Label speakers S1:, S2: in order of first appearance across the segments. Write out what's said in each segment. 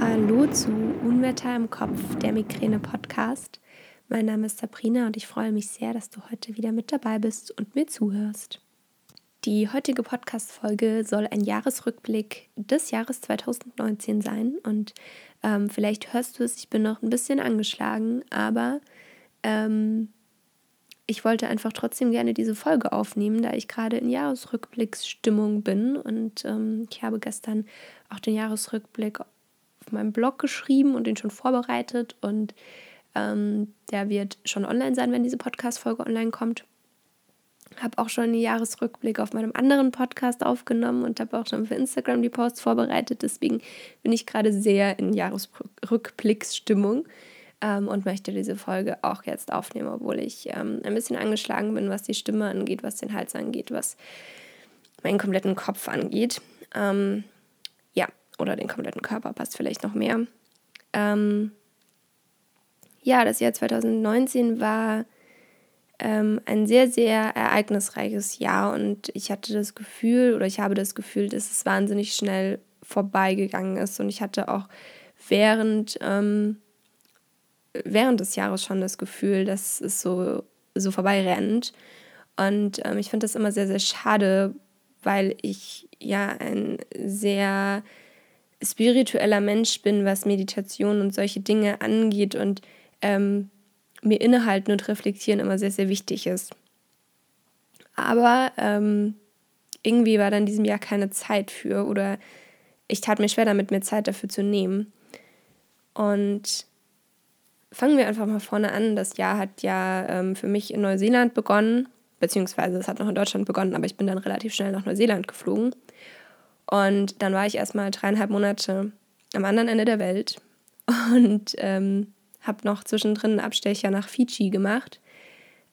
S1: Hallo zu Unwetter im Kopf, der Migräne-Podcast. Mein Name ist Sabrina und ich freue mich sehr, dass du heute wieder mit dabei bist und mir zuhörst. Die heutige Podcast-Folge soll ein Jahresrückblick des Jahres 2019 sein und ähm, vielleicht hörst du es, ich bin noch ein bisschen angeschlagen, aber ähm, ich wollte einfach trotzdem gerne diese Folge aufnehmen, da ich gerade in Jahresrückblicksstimmung bin und ähm, ich habe gestern auch den Jahresrückblick auf meinem Blog geschrieben und den schon vorbereitet und ähm, der wird schon online sein, wenn diese Podcast-Folge online kommt. Habe auch schon einen Jahresrückblick auf meinem anderen Podcast aufgenommen und habe auch schon für Instagram die Posts vorbereitet. Deswegen bin ich gerade sehr in Jahresrückblicksstimmung ähm, und möchte diese Folge auch jetzt aufnehmen, obwohl ich ähm, ein bisschen angeschlagen bin, was die Stimme angeht, was den Hals angeht, was meinen kompletten Kopf angeht. Ähm, oder den kompletten Körper passt vielleicht noch mehr. Ähm, ja, das Jahr 2019 war ähm, ein sehr, sehr ereignisreiches Jahr und ich hatte das Gefühl oder ich habe das Gefühl, dass es wahnsinnig schnell vorbeigegangen ist und ich hatte auch während ähm, während des Jahres schon das Gefühl, dass es so, so vorbeirennt. Und ähm, ich finde das immer sehr, sehr schade, weil ich ja ein sehr spiritueller Mensch bin, was Meditation und solche Dinge angeht und ähm, mir Innehalten und Reflektieren immer sehr, sehr wichtig ist. Aber ähm, irgendwie war dann in diesem Jahr keine Zeit für oder ich tat mir schwer damit, mir Zeit dafür zu nehmen. Und fangen wir einfach mal vorne an. Das Jahr hat ja ähm, für mich in Neuseeland begonnen, beziehungsweise es hat noch in Deutschland begonnen, aber ich bin dann relativ schnell nach Neuseeland geflogen. Und dann war ich erstmal dreieinhalb Monate am anderen Ende der Welt und ähm, habe noch zwischendrin einen Abstecher nach Fidschi gemacht.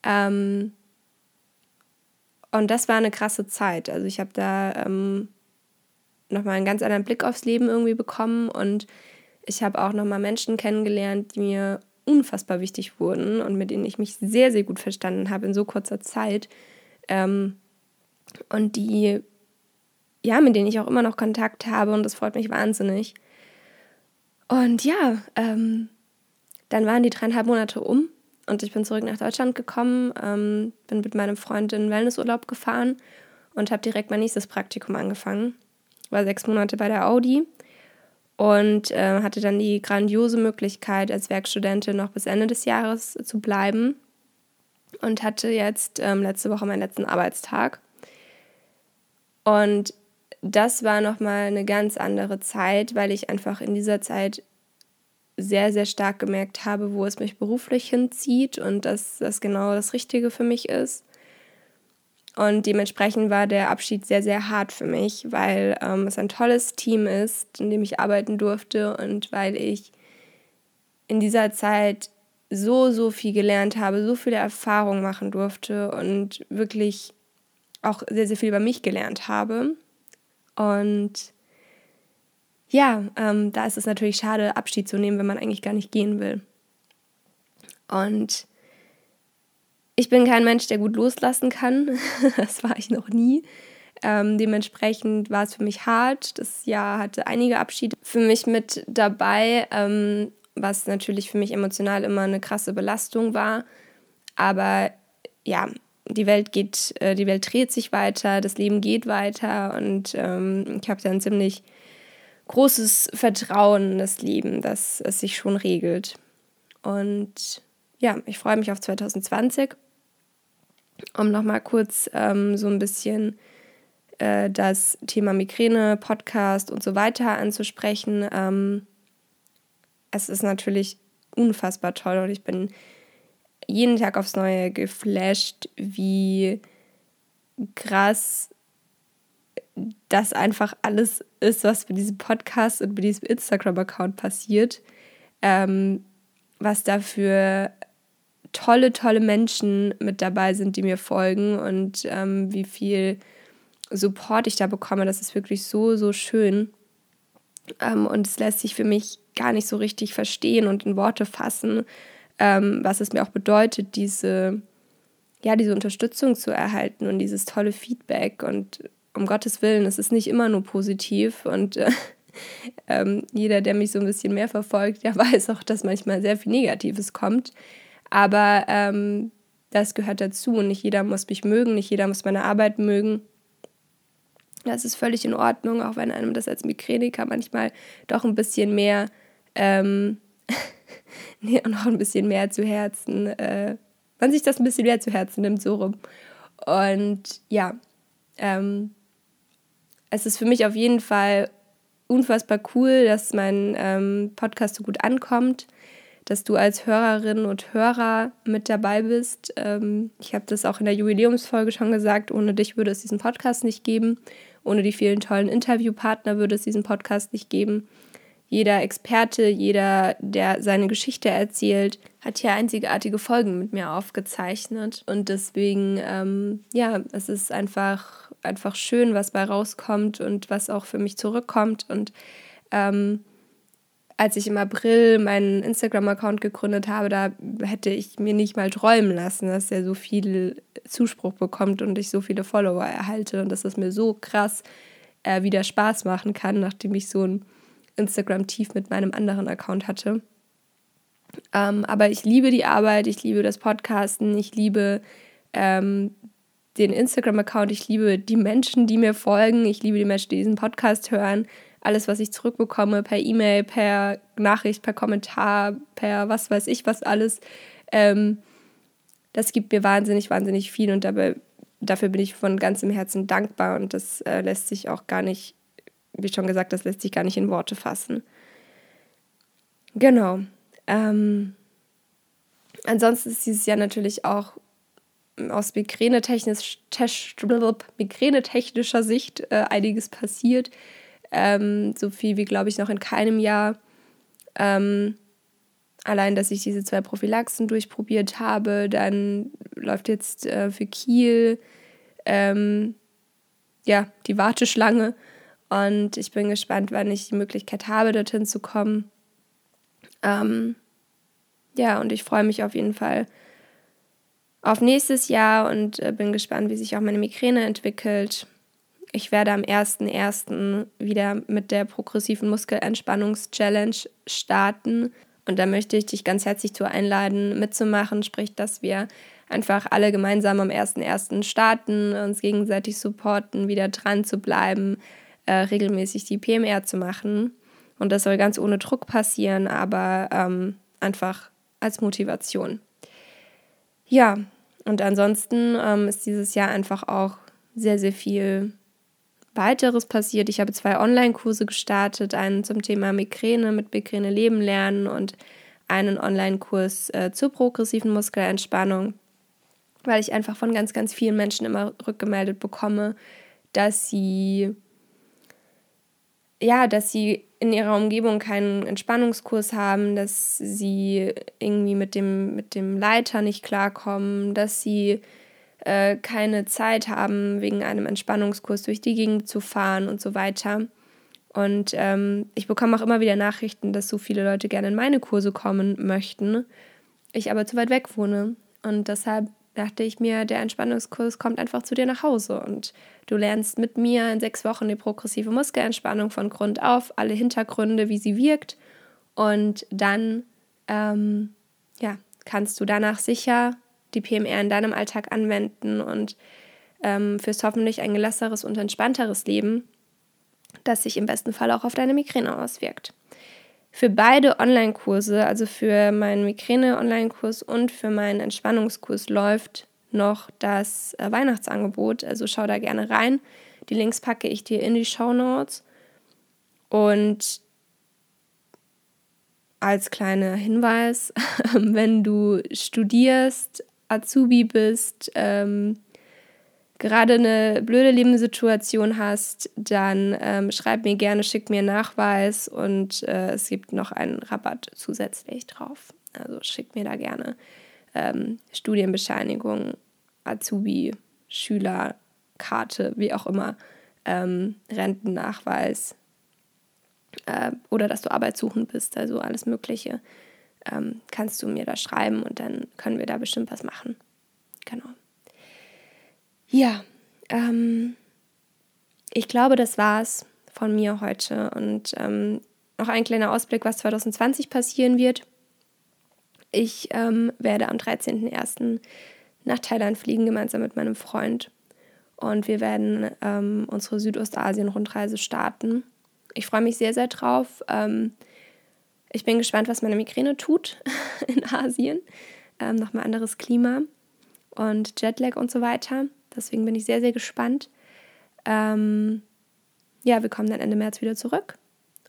S1: Ähm, und das war eine krasse Zeit. Also ich habe da ähm, nochmal einen ganz anderen Blick aufs Leben irgendwie bekommen und ich habe auch nochmal Menschen kennengelernt, die mir unfassbar wichtig wurden und mit denen ich mich sehr, sehr gut verstanden habe in so kurzer Zeit. Ähm, und die, ja, mit denen ich auch immer noch Kontakt habe und das freut mich wahnsinnig. Und ja, ähm, dann waren die dreieinhalb Monate um und ich bin zurück nach Deutschland gekommen, ähm, bin mit meinem Freund in Wellnessurlaub gefahren und habe direkt mein nächstes Praktikum angefangen. War sechs Monate bei der Audi und äh, hatte dann die grandiose Möglichkeit, als Werkstudentin noch bis Ende des Jahres zu bleiben und hatte jetzt ähm, letzte Woche meinen letzten Arbeitstag. Und das war nochmal eine ganz andere Zeit, weil ich einfach in dieser Zeit sehr, sehr stark gemerkt habe, wo es mich beruflich hinzieht und dass das genau das Richtige für mich ist. Und dementsprechend war der Abschied sehr, sehr hart für mich, weil ähm, es ein tolles Team ist, in dem ich arbeiten durfte und weil ich in dieser Zeit so, so viel gelernt habe, so viele Erfahrungen machen durfte und wirklich auch sehr, sehr viel über mich gelernt habe. Und ja, ähm, da ist es natürlich schade, Abschied zu nehmen, wenn man eigentlich gar nicht gehen will. Und ich bin kein Mensch, der gut loslassen kann. das war ich noch nie. Ähm, dementsprechend war es für mich hart. Das Jahr hatte einige Abschiede für mich mit dabei, ähm, was natürlich für mich emotional immer eine krasse Belastung war. Aber ja, die Welt geht, äh, die Welt dreht sich weiter, das Leben geht weiter und ähm, ich habe da ein ziemlich großes Vertrauen in das Leben, dass es sich schon regelt. Und ja, ich freue mich auf 2020 um nochmal kurz ähm, so ein bisschen äh, das Thema Migräne, Podcast und so weiter anzusprechen. Ähm, es ist natürlich unfassbar toll und ich bin jeden Tag aufs Neue geflasht, wie krass das einfach alles ist, was mit diesem Podcast und mit diesem Instagram-Account passiert. Ähm, was da für tolle, tolle Menschen mit dabei sind, die mir folgen und ähm, wie viel Support ich da bekomme. Das ist wirklich so, so schön. Ähm, und es lässt sich für mich gar nicht so richtig verstehen und in Worte fassen, ähm, was es mir auch bedeutet, diese, ja, diese Unterstützung zu erhalten und dieses tolle Feedback. Und um Gottes Willen, es ist nicht immer nur positiv und äh, ähm, jeder, der mich so ein bisschen mehr verfolgt, der weiß auch, dass manchmal sehr viel Negatives kommt. Aber ähm, das gehört dazu und nicht jeder muss mich mögen, nicht jeder muss meine Arbeit mögen. Das ist völlig in Ordnung, auch wenn einem das als Migräniker manchmal doch ein bisschen mehr ähm, noch ein bisschen mehr zu Herzen, äh, man sich das ein bisschen mehr zu Herzen nimmt, so rum. Und ja, ähm, es ist für mich auf jeden Fall unfassbar cool, dass mein ähm, Podcast so gut ankommt, dass du als Hörerin und Hörer mit dabei bist. Ähm, ich habe das auch in der Jubiläumsfolge schon gesagt, ohne dich würde es diesen Podcast nicht geben. Ohne die vielen tollen Interviewpartner würde es diesen Podcast nicht geben. Jeder Experte, jeder, der seine Geschichte erzählt, hat hier einzigartige Folgen mit mir aufgezeichnet. Und deswegen, ähm, ja, es ist einfach, einfach schön, was bei rauskommt und was auch für mich zurückkommt. Und ähm, als ich im April meinen Instagram-Account gegründet habe, da hätte ich mir nicht mal träumen lassen, dass er so viel Zuspruch bekommt und ich so viele Follower erhalte und dass das mir so krass äh, wieder Spaß machen kann, nachdem ich so ein Instagram tief mit meinem anderen Account hatte. Ähm, aber ich liebe die Arbeit, ich liebe das Podcasten, ich liebe ähm, den Instagram-Account, ich liebe die Menschen, die mir folgen, ich liebe die Menschen, die diesen Podcast hören. Alles, was ich zurückbekomme, per E-Mail, per Nachricht, per Kommentar, per was weiß ich, was alles, ähm, das gibt mir wahnsinnig, wahnsinnig viel und dabei, dafür bin ich von ganzem Herzen dankbar und das äh, lässt sich auch gar nicht wie schon gesagt, das lässt sich gar nicht in Worte fassen. Genau. Ähm, ansonsten ist dieses Jahr natürlich auch aus migränetechnischer Sicht äh, einiges passiert. Ähm, so viel wie, glaube ich, noch in keinem Jahr. Ähm, allein, dass ich diese zwei Prophylaxen durchprobiert habe, dann läuft jetzt äh, für Kiel ähm, ja die Warteschlange und ich bin gespannt, wann ich die Möglichkeit habe, dorthin zu kommen. Ähm, ja, und ich freue mich auf jeden Fall auf nächstes Jahr und äh, bin gespannt, wie sich auch meine Migräne entwickelt. Ich werde am 1.1. wieder mit der progressiven Muskelentspannungs-Challenge starten. Und da möchte ich dich ganz herzlich zu einladen, mitzumachen. Sprich, dass wir einfach alle gemeinsam am 1.1. starten, uns gegenseitig supporten, wieder dran zu bleiben, äh, regelmäßig die PMR zu machen. Und das soll ganz ohne Druck passieren, aber ähm, einfach als Motivation. Ja, und ansonsten ähm, ist dieses Jahr einfach auch sehr, sehr viel weiteres passiert. Ich habe zwei Online-Kurse gestartet, einen zum Thema Migräne mit Migräne leben lernen und einen Online-Kurs äh, zur progressiven Muskelentspannung, weil ich einfach von ganz, ganz vielen Menschen immer rückgemeldet bekomme, dass sie ja, dass sie in ihrer Umgebung keinen Entspannungskurs haben, dass sie irgendwie mit dem, mit dem Leiter nicht klarkommen, dass sie äh, keine Zeit haben, wegen einem Entspannungskurs durch die Gegend zu fahren und so weiter. Und ähm, ich bekomme auch immer wieder Nachrichten, dass so viele Leute gerne in meine Kurse kommen möchten, ich aber zu weit weg wohne. Und deshalb dachte ich mir, der Entspannungskurs kommt einfach zu dir nach Hause und du lernst mit mir in sechs Wochen die progressive Muskelentspannung von Grund auf, alle Hintergründe, wie sie wirkt und dann ähm, ja, kannst du danach sicher die PMR in deinem Alltag anwenden und ähm, fürs hoffentlich ein gelasseres und entspannteres Leben, das sich im besten Fall auch auf deine Migräne auswirkt. Für beide Online-Kurse, also für meinen Migräne-Online-Kurs und für meinen Entspannungskurs, läuft noch das äh, Weihnachtsangebot. Also schau da gerne rein. Die Links packe ich dir in die Show Notes. Und als kleiner Hinweis, wenn du studierst, Azubi bist, ähm, gerade eine blöde Lebenssituation hast, dann ähm, schreib mir gerne, schick mir Nachweis und äh, es gibt noch einen Rabatt zusätzlich drauf. Also schick mir da gerne ähm, Studienbescheinigung, Azubi, Schülerkarte, wie auch immer, ähm, Rentennachweis äh, oder dass du arbeitssuchend bist, also alles Mögliche. Ähm, kannst du mir da schreiben und dann können wir da bestimmt was machen. Genau. Ja, ähm, ich glaube, das war's von mir heute und ähm, noch ein kleiner Ausblick, was 2020 passieren wird. Ich ähm, werde am 13.01. nach Thailand fliegen, gemeinsam mit meinem Freund. Und wir werden ähm, unsere Südostasien-Rundreise starten. Ich freue mich sehr, sehr drauf. Ähm, ich bin gespannt, was meine Migräne tut in Asien. Ähm, Nochmal anderes Klima und Jetlag und so weiter. Deswegen bin ich sehr, sehr gespannt. Ähm, ja, wir kommen dann Ende März wieder zurück.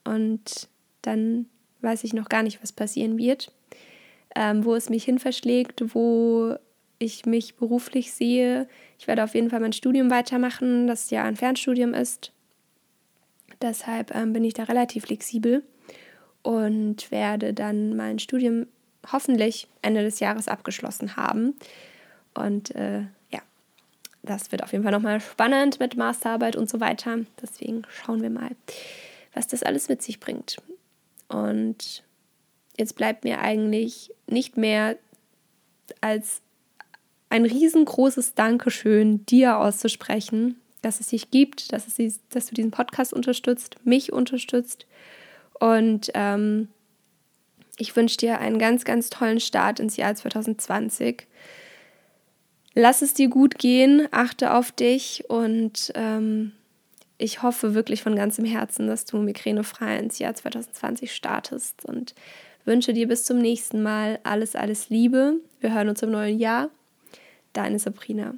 S1: Und dann weiß ich noch gar nicht, was passieren wird ähm, wo es mich hin verschlägt, wo ich mich beruflich sehe. Ich werde auf jeden Fall mein Studium weitermachen, das ja ein Fernstudium ist. Deshalb ähm, bin ich da relativ flexibel und werde dann mein Studium hoffentlich Ende des Jahres abgeschlossen haben. Und äh, das wird auf jeden Fall nochmal spannend mit Masterarbeit und so weiter. Deswegen schauen wir mal, was das alles mit sich bringt. Und jetzt bleibt mir eigentlich nicht mehr als ein riesengroßes Dankeschön dir auszusprechen, dass es dich gibt, dass, es, dass du diesen Podcast unterstützt, mich unterstützt. Und ähm, ich wünsche dir einen ganz, ganz tollen Start ins Jahr 2020. Lass es dir gut gehen, achte auf dich und ähm, ich hoffe wirklich von ganzem Herzen, dass du migränefrei ins Jahr 2020 startest und wünsche dir bis zum nächsten Mal alles, alles Liebe. Wir hören uns im neuen Jahr. Deine Sabrina.